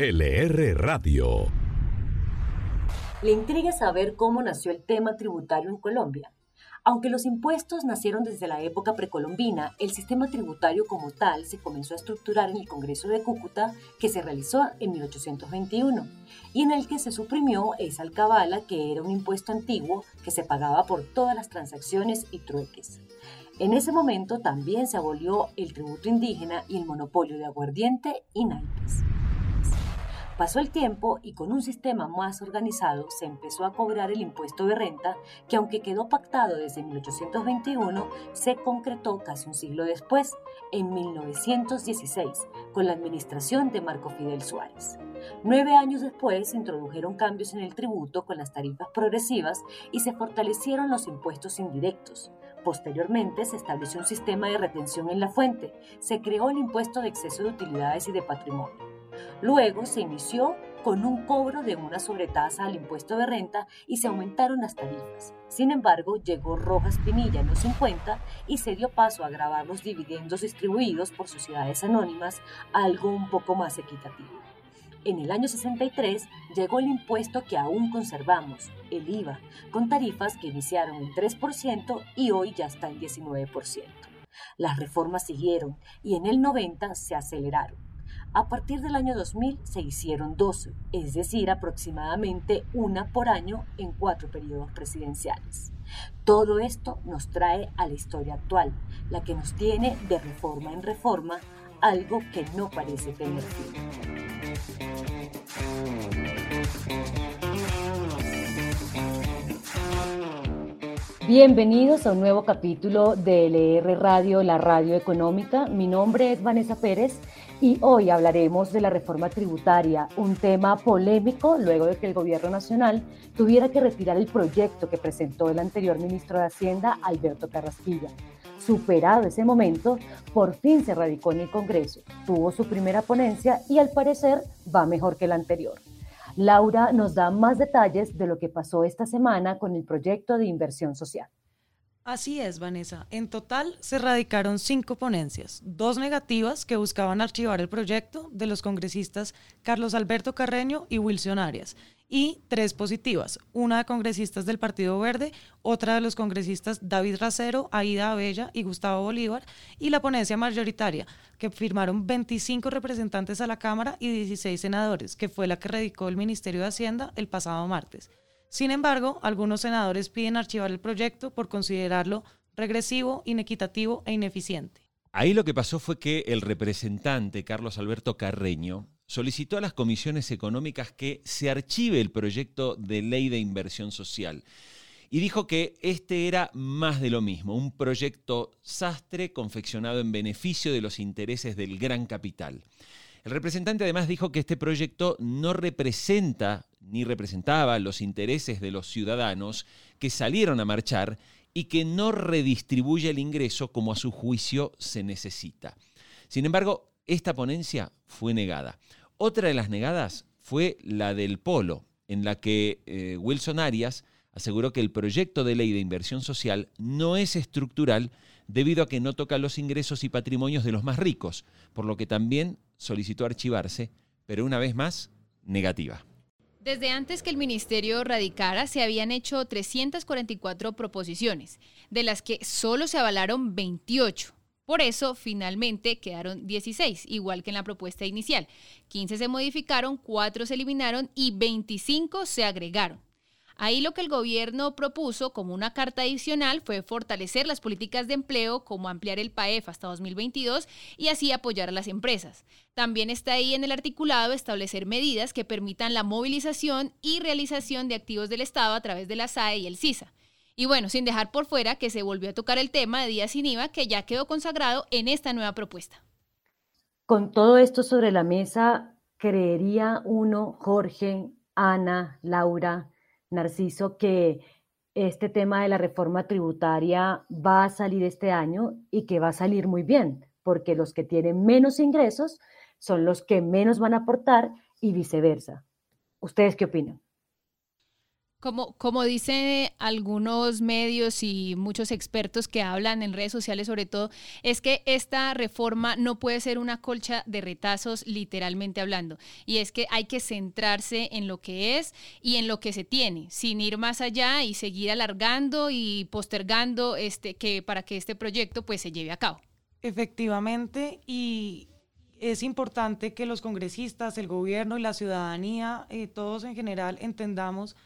LR Radio. Le intriga saber cómo nació el tema tributario en Colombia. Aunque los impuestos nacieron desde la época precolombina, el sistema tributario como tal se comenzó a estructurar en el Congreso de Cúcuta que se realizó en 1821 y en el que se suprimió esa alcabala que era un impuesto antiguo que se pagaba por todas las transacciones y trueques. En ese momento también se abolió el tributo indígena y el monopolio de aguardiente y naipes. Pasó el tiempo y con un sistema más organizado se empezó a cobrar el impuesto de renta que aunque quedó pactado desde 1821, se concretó casi un siglo después, en 1916, con la administración de Marco Fidel Suárez. Nueve años después se introdujeron cambios en el tributo con las tarifas progresivas y se fortalecieron los impuestos indirectos. Posteriormente se estableció un sistema de retención en la fuente, se creó el impuesto de exceso de utilidades y de patrimonio. Luego se inició con un cobro de una sobretasa al impuesto de renta y se aumentaron las tarifas. Sin embargo, llegó Rojas Pinilla en los 50 y se dio paso a grabar los dividendos distribuidos por sociedades anónimas, algo un poco más equitativo. En el año 63 llegó el impuesto que aún conservamos, el IVA, con tarifas que iniciaron en 3% y hoy ya está en 19%. Las reformas siguieron y en el 90 se aceleraron. A partir del año 2000 se hicieron 12, es decir, aproximadamente una por año en cuatro periodos presidenciales. Todo esto nos trae a la historia actual, la que nos tiene de reforma en reforma, algo que no parece tener fin. Bienvenidos a un nuevo capítulo de LR Radio, la radio económica. Mi nombre es Vanessa Pérez y hoy hablaremos de la reforma tributaria, un tema polémico luego de que el gobierno nacional tuviera que retirar el proyecto que presentó el anterior ministro de Hacienda, Alberto Carrasquilla. Superado ese momento, por fin se radicó en el Congreso, tuvo su primera ponencia y al parecer va mejor que el anterior. Laura nos da más detalles de lo que pasó esta semana con el proyecto de inversión social. Así es, Vanessa. En total se radicaron cinco ponencias, dos negativas que buscaban archivar el proyecto de los congresistas Carlos Alberto Carreño y Wilson Arias, y tres positivas, una de congresistas del Partido Verde, otra de los congresistas David Racero, Aida Abella y Gustavo Bolívar, y la ponencia mayoritaria, que firmaron 25 representantes a la Cámara y 16 senadores, que fue la que radicó el Ministerio de Hacienda el pasado martes. Sin embargo, algunos senadores piden archivar el proyecto por considerarlo regresivo, inequitativo e ineficiente. Ahí lo que pasó fue que el representante Carlos Alberto Carreño solicitó a las comisiones económicas que se archive el proyecto de ley de inversión social y dijo que este era más de lo mismo, un proyecto sastre confeccionado en beneficio de los intereses del gran capital. El representante además dijo que este proyecto no representa ni representaba los intereses de los ciudadanos que salieron a marchar y que no redistribuye el ingreso como a su juicio se necesita. Sin embargo, esta ponencia fue negada. Otra de las negadas fue la del Polo, en la que eh, Wilson Arias aseguró que el proyecto de ley de inversión social no es estructural debido a que no toca los ingresos y patrimonios de los más ricos, por lo que también solicitó archivarse, pero una vez más, negativa. Desde antes que el ministerio radicara, se habían hecho 344 proposiciones, de las que solo se avalaron 28. Por eso, finalmente quedaron 16, igual que en la propuesta inicial. 15 se modificaron, 4 se eliminaron y 25 se agregaron. Ahí lo que el gobierno propuso como una carta adicional fue fortalecer las políticas de empleo, como ampliar el PAEF hasta 2022 y así apoyar a las empresas. También está ahí en el articulado establecer medidas que permitan la movilización y realización de activos del Estado a través de la SAE y el CISA. Y bueno, sin dejar por fuera que se volvió a tocar el tema de días sin IVA que ya quedó consagrado en esta nueva propuesta. Con todo esto sobre la mesa, creería uno, Jorge, Ana, Laura, Narciso, que este tema de la reforma tributaria va a salir este año y que va a salir muy bien, porque los que tienen menos ingresos son los que menos van a aportar y viceversa. ¿Ustedes qué opinan? Como, como dicen algunos medios y muchos expertos que hablan en redes sociales sobre todo, es que esta reforma no puede ser una colcha de retazos literalmente hablando. Y es que hay que centrarse en lo que es y en lo que se tiene, sin ir más allá y seguir alargando y postergando este, que, para que este proyecto pues, se lleve a cabo. Efectivamente, y es importante que los congresistas, el gobierno y la ciudadanía, eh, todos en general, entendamos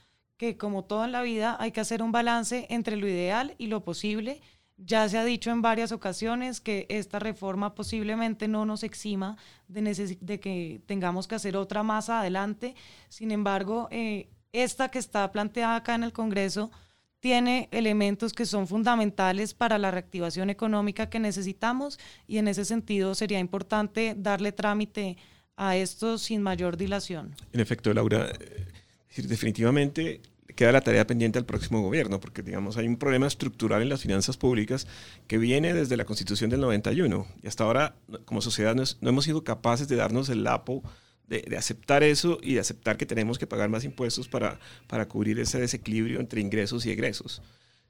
que como todo en la vida hay que hacer un balance entre lo ideal y lo posible. Ya se ha dicho en varias ocasiones que esta reforma posiblemente no nos exima de, de que tengamos que hacer otra más adelante. Sin embargo, eh, esta que está planteada acá en el Congreso tiene elementos que son fundamentales para la reactivación económica que necesitamos y en ese sentido sería importante darle trámite a esto sin mayor dilación. En efecto, Laura, eh, definitivamente queda la tarea pendiente al próximo gobierno, porque digamos hay un problema estructural en las finanzas públicas que viene desde la Constitución del 91 y hasta ahora como sociedad no, hemos sido capaces de darnos el lapo de, aceptar eso y de aceptar que tenemos que pagar más impuestos para, para cubrir ese desequilibrio entre ingresos y egresos.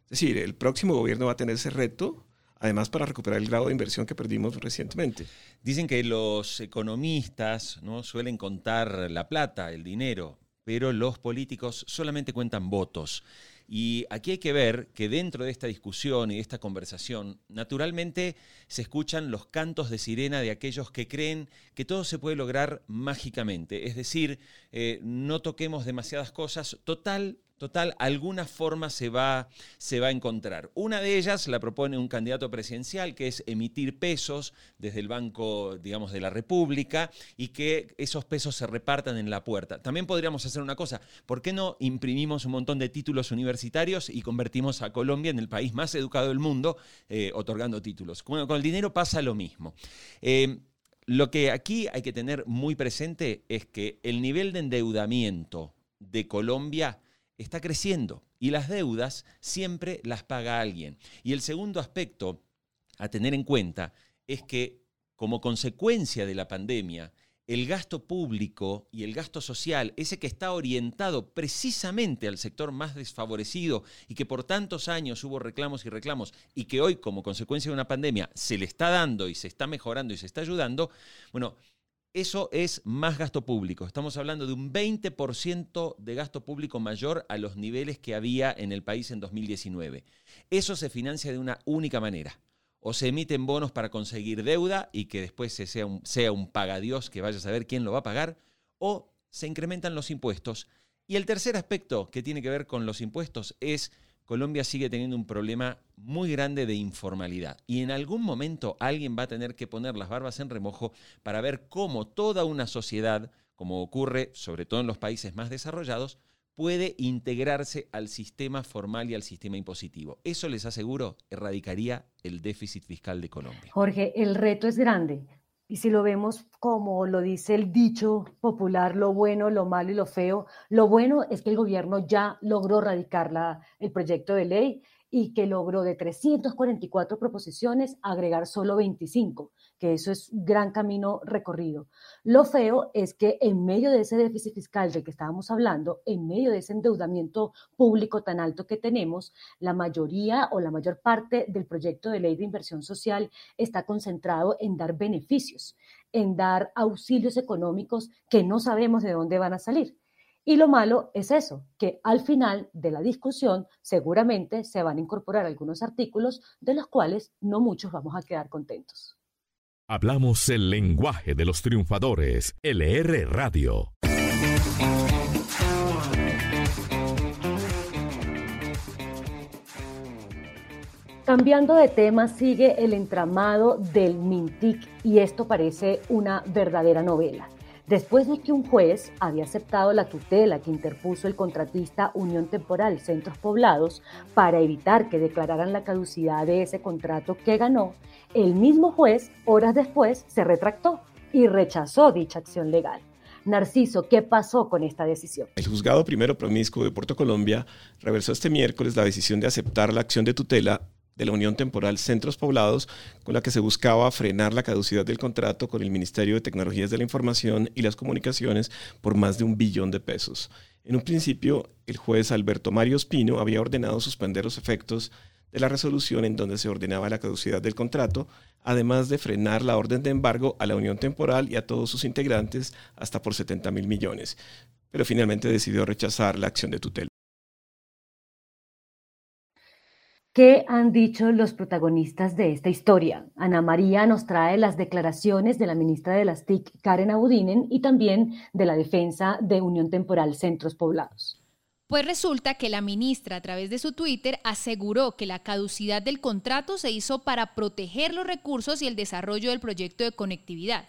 Es decir, el próximo gobierno va a tener ese reto, además para recuperar el grado de inversión que perdimos recientemente. Dicen que los economistas ¿no? suelen contar la plata, el dinero, pero los políticos solamente cuentan votos. Y aquí hay que ver que dentro de esta discusión y de esta conversación, naturalmente se escuchan los cantos de sirena de aquellos que creen que todo se puede lograr mágicamente. Es decir, eh, no toquemos demasiadas cosas. Total, Total, alguna forma se va, se va a encontrar. Una de ellas la propone un candidato presidencial, que es emitir pesos desde el Banco, digamos, de la República y que esos pesos se repartan en la puerta. También podríamos hacer una cosa, ¿por qué no imprimimos un montón de títulos universitarios y convertimos a Colombia en el país más educado del mundo eh, otorgando títulos? Bueno, con el dinero pasa lo mismo. Eh, lo que aquí hay que tener muy presente es que el nivel de endeudamiento de Colombia está creciendo y las deudas siempre las paga alguien. Y el segundo aspecto a tener en cuenta es que como consecuencia de la pandemia, el gasto público y el gasto social, ese que está orientado precisamente al sector más desfavorecido y que por tantos años hubo reclamos y reclamos y que hoy como consecuencia de una pandemia se le está dando y se está mejorando y se está ayudando, bueno, eso es más gasto público. Estamos hablando de un 20% de gasto público mayor a los niveles que había en el país en 2019. Eso se financia de una única manera. O se emiten bonos para conseguir deuda y que después sea un, sea un pagadiós que vaya a saber quién lo va a pagar, o se incrementan los impuestos. Y el tercer aspecto que tiene que ver con los impuestos es Colombia sigue teniendo un problema muy grande de informalidad. Y en algún momento alguien va a tener que poner las barbas en remojo para ver cómo toda una sociedad, como ocurre sobre todo en los países más desarrollados, puede integrarse al sistema formal y al sistema impositivo. Eso les aseguro erradicaría el déficit fiscal de Colombia. Jorge, el reto es grande. Y si lo vemos como lo dice el dicho popular, lo bueno, lo malo y lo feo, lo bueno es que el gobierno ya logró radicar la, el proyecto de ley y que logró de 344 proposiciones agregar solo 25, que eso es un gran camino recorrido. Lo feo es que en medio de ese déficit fiscal del que estábamos hablando, en medio de ese endeudamiento público tan alto que tenemos, la mayoría o la mayor parte del proyecto de ley de inversión social está concentrado en dar beneficios, en dar auxilios económicos que no sabemos de dónde van a salir. Y lo malo es eso, que al final de la discusión seguramente se van a incorporar algunos artículos de los cuales no muchos vamos a quedar contentos. Hablamos el lenguaje de los triunfadores, LR Radio. Cambiando de tema, sigue el entramado del Mintic y esto parece una verdadera novela después de que un juez había aceptado la tutela que interpuso el contratista Unión Temporal Centros Poblados para evitar que declararan la caducidad de ese contrato que ganó, el mismo juez, horas después, se retractó y rechazó dicha acción legal. Narciso, ¿qué pasó con esta decisión? El juzgado primero promiscuo de Puerto Colombia reversó este miércoles la decisión de aceptar la acción de tutela de la Unión Temporal Centros Poblados, con la que se buscaba frenar la caducidad del contrato con el Ministerio de Tecnologías de la Información y las Comunicaciones por más de un billón de pesos. En un principio, el juez Alberto Mario Espino había ordenado suspender los efectos de la resolución en donde se ordenaba la caducidad del contrato, además de frenar la orden de embargo a la Unión Temporal y a todos sus integrantes hasta por 70 mil millones, pero finalmente decidió rechazar la acción de tutela. ¿Qué han dicho los protagonistas de esta historia? Ana María nos trae las declaraciones de la ministra de las TIC, Karen Abudinen, y también de la defensa de Unión Temporal Centros Poblados. Pues resulta que la ministra a través de su Twitter aseguró que la caducidad del contrato se hizo para proteger los recursos y el desarrollo del proyecto de conectividad.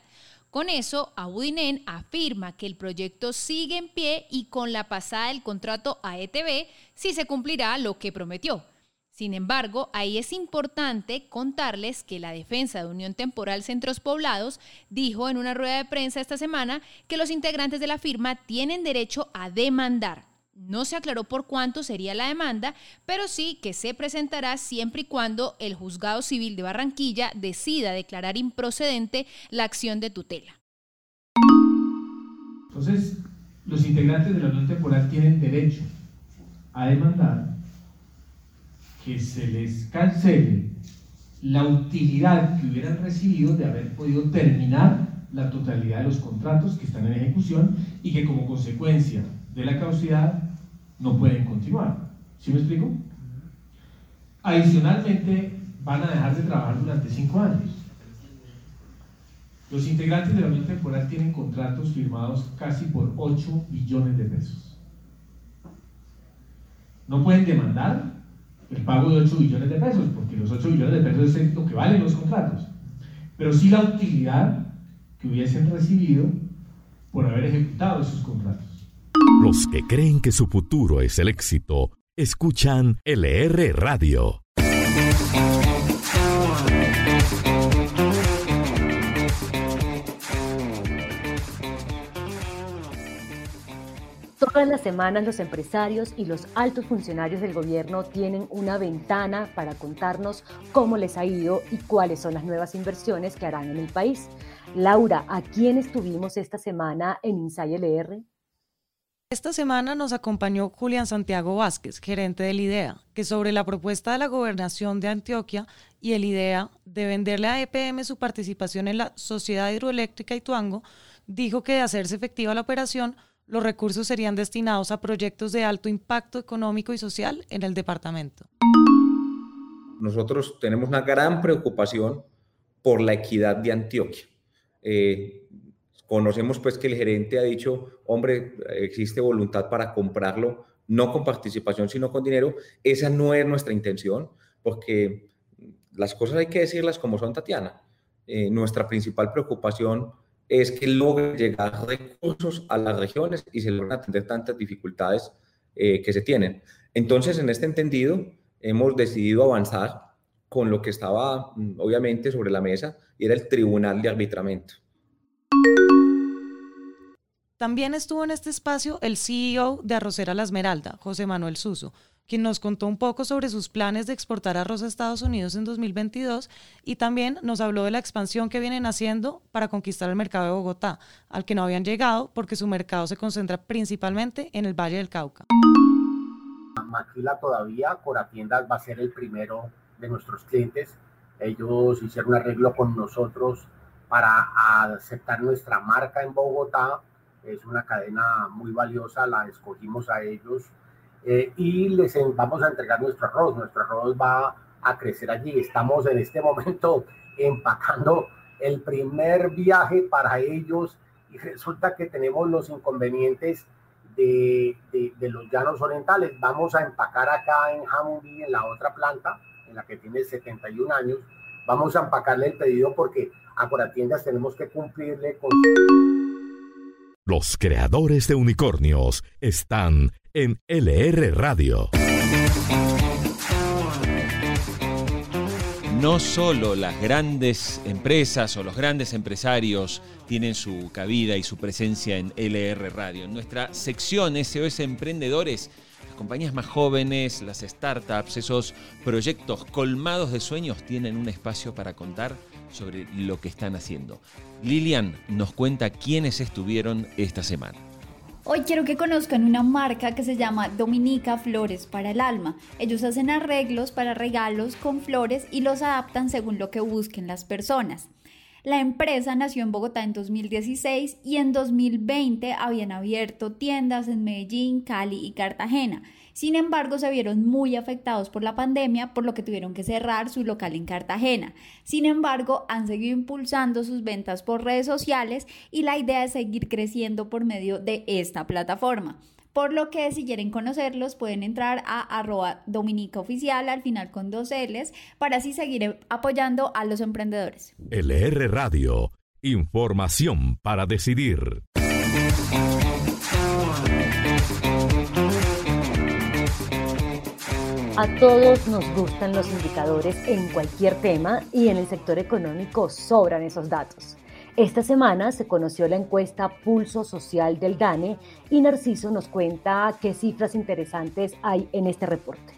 Con eso, Abudinen afirma que el proyecto sigue en pie y con la pasada del contrato a ETB sí se cumplirá lo que prometió sin embargo, ahí es importante contarles que la defensa de Unión Temporal Centros Poblados dijo en una rueda de prensa esta semana que los integrantes de la firma tienen derecho a demandar. No se aclaró por cuánto sería la demanda, pero sí que se presentará siempre y cuando el Juzgado Civil de Barranquilla decida declarar improcedente la acción de tutela. Entonces, los integrantes de la Unión Temporal tienen derecho a demandar que se les cancele la utilidad que hubieran recibido de haber podido terminar la totalidad de los contratos que están en ejecución y que como consecuencia de la causidad no pueden continuar. ¿Sí me explico? Adicionalmente, van a dejar de trabajar durante cinco años. Los integrantes de la Unión Temporal tienen contratos firmados casi por 8 billones de pesos. No pueden demandar el pago de 8 billones de pesos, porque los 8 billones de pesos es lo que valen los contratos, pero sí la utilidad que hubiesen recibido por haber ejecutado esos contratos. Los que creen que su futuro es el éxito, escuchan LR Radio. Todas las semanas los empresarios y los altos funcionarios del gobierno tienen una ventana para contarnos cómo les ha ido y cuáles son las nuevas inversiones que harán en el país. Laura, ¿a quién estuvimos esta semana en Insay LR? Esta semana nos acompañó Julián Santiago Vázquez, gerente del IDEA, que sobre la propuesta de la gobernación de Antioquia y el IDEA de venderle a EPM su participación en la Sociedad Hidroeléctrica Ituango, dijo que de hacerse efectiva la operación, los recursos serían destinados a proyectos de alto impacto económico y social en el departamento. Nosotros tenemos una gran preocupación por la equidad de Antioquia. Eh, conocemos pues que el gerente ha dicho, hombre, existe voluntad para comprarlo, no con participación, sino con dinero. Esa no es nuestra intención, porque las cosas hay que decirlas como son, Tatiana. Eh, nuestra principal preocupación es que logre llegar recursos a las regiones y se logren atender tantas dificultades eh, que se tienen. Entonces, en este entendido, hemos decidido avanzar con lo que estaba mm, obviamente sobre la mesa y era el Tribunal de Arbitramiento. También estuvo en este espacio el CEO de Arrocera La Esmeralda, José Manuel Suso, quien nos contó un poco sobre sus planes de exportar arroz a Estados Unidos en 2022 y también nos habló de la expansión que vienen haciendo para conquistar el mercado de Bogotá, al que no habían llegado porque su mercado se concentra principalmente en el Valle del Cauca. Maquila todavía, Coratiendas va a ser el primero de nuestros clientes. Ellos hicieron un arreglo con nosotros para aceptar nuestra marca en Bogotá. Es una cadena muy valiosa, la escogimos a ellos eh, y les vamos a entregar nuestro arroz. Nuestro arroz va a crecer allí. Estamos en este momento empacando el primer viaje para ellos y resulta que tenemos los inconvenientes de, de, los llanos orientales. Vamos a empacar acá en Jamundí, en la otra planta, en la que tiene 71 años. Vamos a empacarle el pedido porque a Coratiendas tenemos que cumplirle con... Los creadores de unicornios están en LR Radio. No solo las grandes empresas o los grandes empresarios tienen su cabida y su presencia en LR Radio. En nuestra sección SOS Emprendedores, las compañías más jóvenes, las startups, esos proyectos colmados de sueños tienen un espacio para contar sobre lo que están haciendo. Lilian nos cuenta quiénes estuvieron esta semana. Hoy quiero que conozcan una marca que se llama Dominica Flores para el Alma. Ellos hacen arreglos para regalos con flores y los adaptan según lo que busquen las personas. La empresa nació en Bogotá en 2016 y en 2020 habían abierto tiendas en Medellín, Cali y Cartagena. Sin embargo, se vieron muy afectados por la pandemia, por lo que tuvieron que cerrar su local en Cartagena. Sin embargo, han seguido impulsando sus ventas por redes sociales y la idea es seguir creciendo por medio de esta plataforma. Por lo que si quieren conocerlos pueden entrar a arroba dominica oficial al final con dos L's para así seguir apoyando a los emprendedores. LR Radio, información para decidir. A todos nos gustan los indicadores en cualquier tema y en el sector económico sobran esos datos. Esta semana se conoció la encuesta Pulso Social del DANE y Narciso nos cuenta qué cifras interesantes hay en este reporte.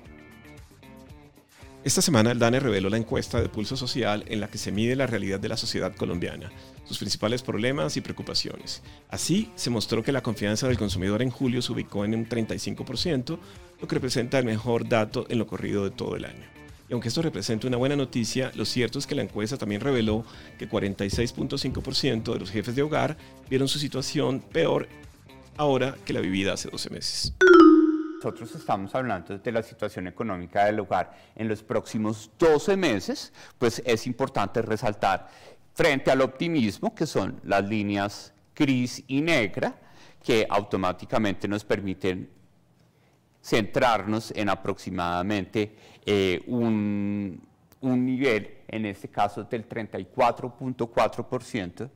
Esta semana el DANE reveló la encuesta de Pulso Social en la que se mide la realidad de la sociedad colombiana, sus principales problemas y preocupaciones. Así, se mostró que la confianza del consumidor en julio se ubicó en un 35%, lo que representa el mejor dato en lo corrido de todo el año. Y aunque esto representa una buena noticia, lo cierto es que la encuesta también reveló que 46.5% de los jefes de hogar vieron su situación peor ahora que la vivida hace 12 meses. Nosotros estamos hablando de la situación económica del hogar en los próximos 12 meses, pues es importante resaltar frente al optimismo, que son las líneas gris y negra, que automáticamente nos permiten centrarnos en aproximadamente eh, un, un nivel, en este caso del 34.4%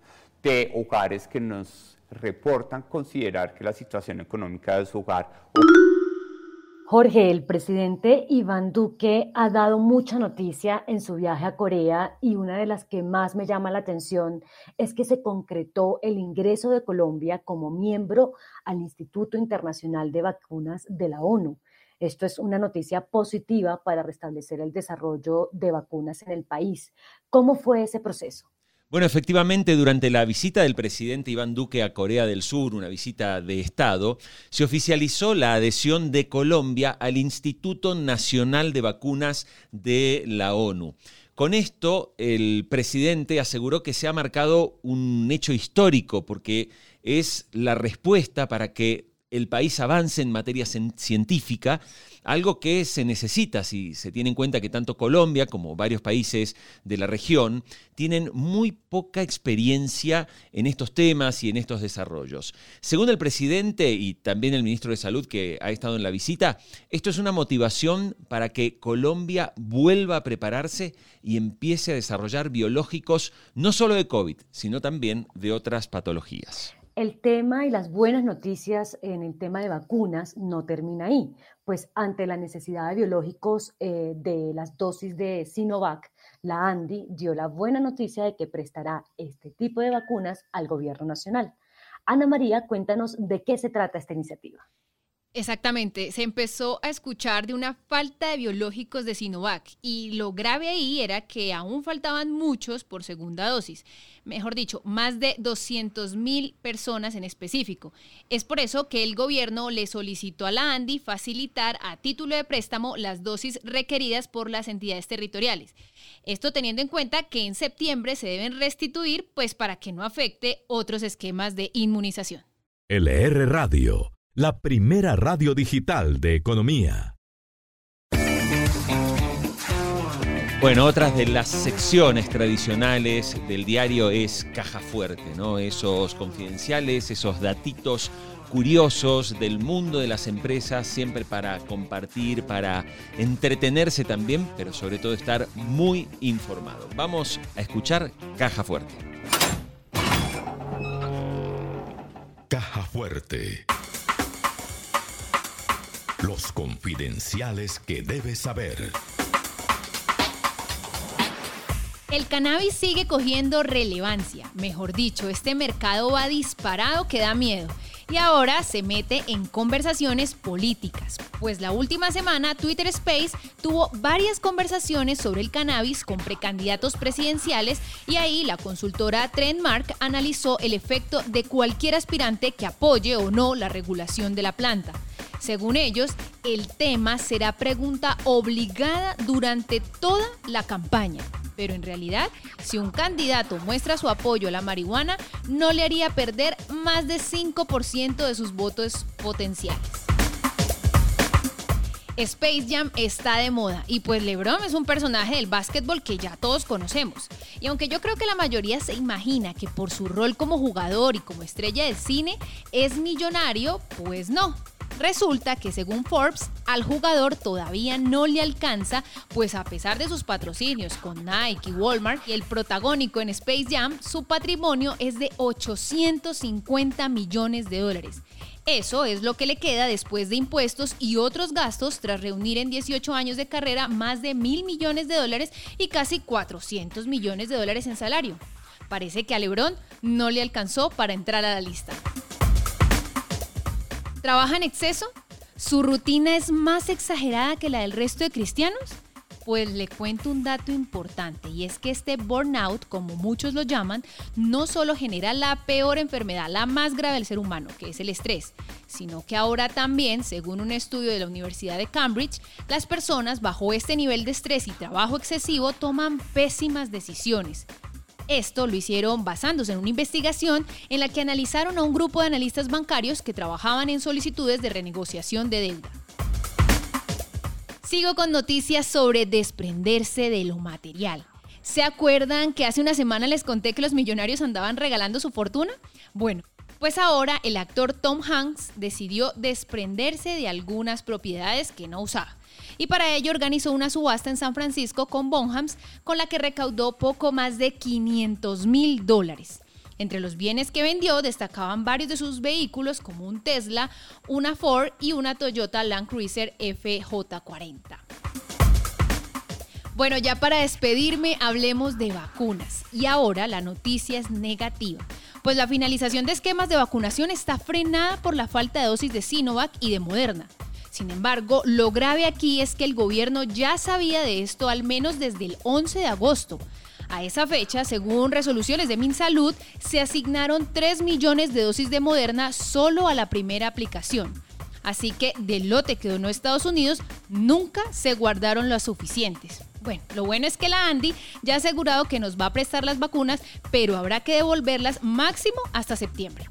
de hogares que nos reportan considerar que la situación económica de su hogar Jorge, el presidente Iván Duque ha dado mucha noticia en su viaje a Corea y una de las que más me llama la atención es que se concretó el ingreso de Colombia como miembro al Instituto Internacional de Vacunas de la ONU. Esto es una noticia positiva para restablecer el desarrollo de vacunas en el país. ¿Cómo fue ese proceso? Bueno, efectivamente, durante la visita del presidente Iván Duque a Corea del Sur, una visita de Estado, se oficializó la adhesión de Colombia al Instituto Nacional de Vacunas de la ONU. Con esto, el presidente aseguró que se ha marcado un hecho histórico porque es la respuesta para que el país avance en materia científica, algo que se necesita si se tiene en cuenta que tanto Colombia como varios países de la región tienen muy poca experiencia en estos temas y en estos desarrollos. Según el presidente y también el ministro de Salud que ha estado en la visita, esto es una motivación para que Colombia vuelva a prepararse y empiece a desarrollar biológicos no solo de COVID, sino también de otras patologías. El tema y las buenas noticias en el tema de vacunas no termina ahí, pues ante la necesidad de biológicos eh, de las dosis de Sinovac, la ANDI dio la buena noticia de que prestará este tipo de vacunas al gobierno nacional. Ana María, cuéntanos de qué se trata esta iniciativa. Exactamente, se empezó a escuchar de una falta de biológicos de Sinovac y lo grave ahí era que aún faltaban muchos por segunda dosis, mejor dicho, más de 200 mil personas en específico. Es por eso que el gobierno le solicitó a la ANDI facilitar a título de préstamo las dosis requeridas por las entidades territoriales. Esto teniendo en cuenta que en septiembre se deben restituir, pues para que no afecte otros esquemas de inmunización. LR Radio la primera radio digital de economía. Bueno, otras de las secciones tradicionales del diario es Caja Fuerte, ¿no? Esos confidenciales, esos datitos curiosos del mundo de las empresas, siempre para compartir, para entretenerse también, pero sobre todo estar muy informado. Vamos a escuchar Caja Fuerte. Caja Fuerte. Los confidenciales que debes saber. El cannabis sigue cogiendo relevancia. Mejor dicho, este mercado va disparado que da miedo. y ahora se mete en conversaciones políticas, pues la última semana Twitter Space tuvo varias conversaciones sobre el cannabis con precandidatos presidenciales y ahí la consultora Trendmark analizó el efecto de cualquier aspirante que apoye o no la regulación de la planta. Según ellos, el tema será pregunta obligada durante toda la campaña. Pero en realidad, si un candidato muestra su apoyo a la marihuana, no le haría perder más de 5% de sus votos potenciales. Space Jam está de moda y pues LeBron es un personaje del básquetbol que ya todos conocemos. Y aunque yo creo que la mayoría se imagina que por su rol como jugador y como estrella de cine es millonario, pues no. Resulta que según Forbes, al jugador todavía no le alcanza, pues a pesar de sus patrocinios con Nike Walmart y el protagónico en Space Jam, su patrimonio es de 850 millones de dólares. Eso es lo que le queda después de impuestos y otros gastos tras reunir en 18 años de carrera más de mil millones de dólares y casi 400 millones de dólares en salario. Parece que a Lebron no le alcanzó para entrar a la lista. ¿Trabaja en exceso? ¿Su rutina es más exagerada que la del resto de cristianos? Pues le cuento un dato importante y es que este burnout, como muchos lo llaman, no solo genera la peor enfermedad, la más grave del ser humano, que es el estrés, sino que ahora también, según un estudio de la Universidad de Cambridge, las personas bajo este nivel de estrés y trabajo excesivo toman pésimas decisiones, esto lo hicieron basándose en una investigación en la que analizaron a un grupo de analistas bancarios que trabajaban en solicitudes de renegociación de deuda. Sigo con noticias sobre desprenderse de lo material. ¿Se acuerdan que hace una semana les conté que los millonarios andaban regalando su fortuna? Bueno, pues ahora el actor Tom Hanks decidió desprenderse de algunas propiedades que no usaba y para ello organizó una subasta en San Francisco con Bonhams con la que recaudó poco más de 500 mil dólares. Entre los bienes que vendió destacaban varios de sus vehículos como un Tesla, una Ford y una Toyota Land Cruiser FJ40. Bueno, ya para despedirme hablemos de vacunas. Y ahora la noticia es negativa, pues la finalización de esquemas de vacunación está frenada por la falta de dosis de Sinovac y de Moderna. Sin embargo, lo grave aquí es que el gobierno ya sabía de esto al menos desde el 11 de agosto. A esa fecha, según resoluciones de MinSalud, se asignaron 3 millones de dosis de Moderna solo a la primera aplicación. Así que del lote que donó Estados Unidos nunca se guardaron las suficientes. Bueno, lo bueno es que la Andy ya ha asegurado que nos va a prestar las vacunas, pero habrá que devolverlas máximo hasta septiembre.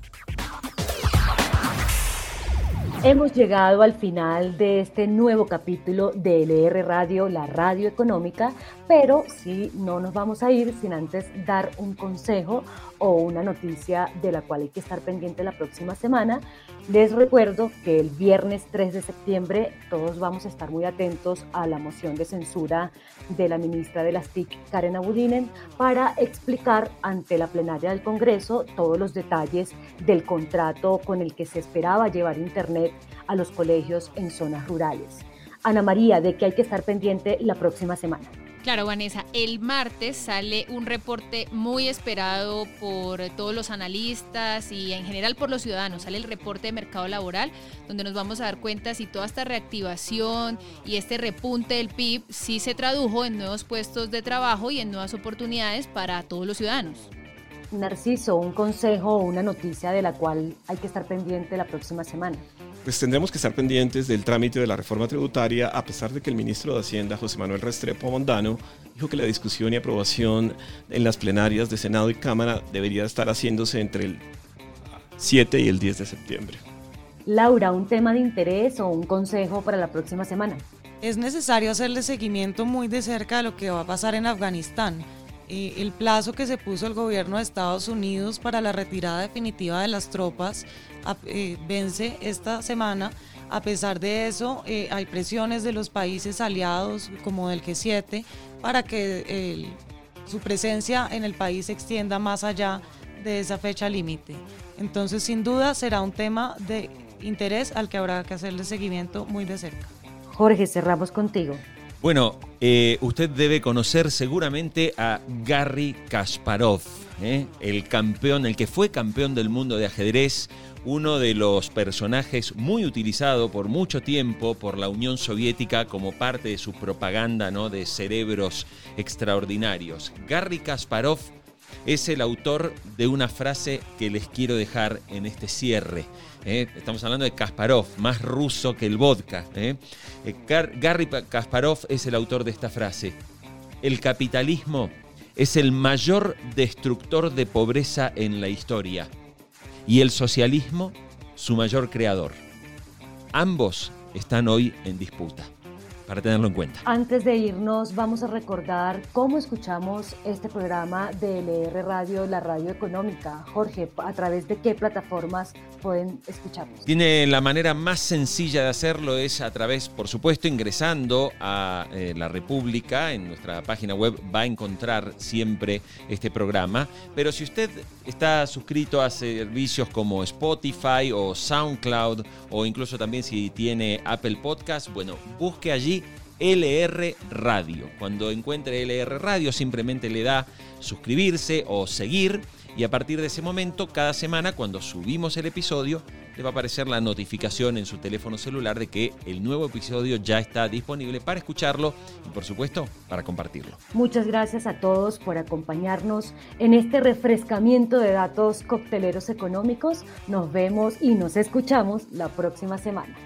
Hemos llegado al final de este nuevo capítulo de LR Radio, la radio económica, pero sí no nos vamos a ir sin antes dar un consejo o una noticia de la cual hay que estar pendiente la próxima semana. Les recuerdo que el viernes 3 de septiembre todos vamos a estar muy atentos a la moción de censura de la ministra de las TIC, Karen Abudinen, para explicar ante la plenaria del Congreso todos los detalles del contrato con el que se esperaba llevar Internet a los colegios en zonas rurales. Ana María, de que hay que estar pendiente la próxima semana. Claro, Vanessa, el martes sale un reporte muy esperado por todos los analistas y en general por los ciudadanos. Sale el reporte de mercado laboral, donde nos vamos a dar cuenta si toda esta reactivación y este repunte del PIB sí se tradujo en nuevos puestos de trabajo y en nuevas oportunidades para todos los ciudadanos. Narciso, un consejo o una noticia de la cual hay que estar pendiente la próxima semana pues tendremos que estar pendientes del trámite de la reforma tributaria, a pesar de que el ministro de Hacienda, José Manuel Restrepo Mondano, dijo que la discusión y aprobación en las plenarias de Senado y Cámara debería estar haciéndose entre el 7 y el 10 de septiembre. Laura, ¿un tema de interés o un consejo para la próxima semana? Es necesario hacerle seguimiento muy de cerca de lo que va a pasar en Afganistán. Eh, el plazo que se puso el gobierno de Estados Unidos para la retirada definitiva de las tropas eh, vence esta semana. A pesar de eso, eh, hay presiones de los países aliados como del G7 para que su presencia en el país se extienda más allá de esa fecha límite. Entonces, sin duda, será un tema de interés al que habrá que hacerle seguimiento muy de cerca. Jorge, cerramos contigo. Bueno, eh, usted debe conocer seguramente a Gary Kasparov, el campeón, el que fue campeón del mundo de ajedrez, uno de los personajes muy utilizado por mucho tiempo por la Unión Soviética como parte de su propaganda ¿no? de cerebros extraordinarios. Garry Kasparov es el autor de una frase que les quiero dejar en este cierre. ¿eh? Estamos hablando de Kasparov, más ruso que el vodka. ¿eh? Eh, Garry Kasparov es el autor de esta frase. El capitalismo es el mayor destructor de pobreza en la historia y el socialismo su mayor creador. Ambos están hoy en disputa para tenerlo en cuenta. Antes de irnos, vamos a recordar cómo escuchamos este programa de LR Radio, la radio económica. Jorge, ¿a través de qué plataformas pueden escucharnos? Tiene la manera más sencilla de hacerlo es a través, por supuesto, ingresando a eh, La República. En nuestra página web va a encontrar siempre este programa. Pero si usted está suscrito a servicios como Spotify o SoundCloud o incluso también si tiene Apple Podcast, bueno, busque allí LR Radio. Cuando encuentre LR Radio simplemente le da suscribirse o seguir y a partir de ese momento, cada semana cuando subimos el episodio, le va a aparecer la notificación en su teléfono celular de que el nuevo episodio ya está disponible para escucharlo y por supuesto para compartirlo. Muchas gracias a todos por acompañarnos en este refrescamiento de datos cocteleros económicos. Nos vemos y nos escuchamos la próxima semana.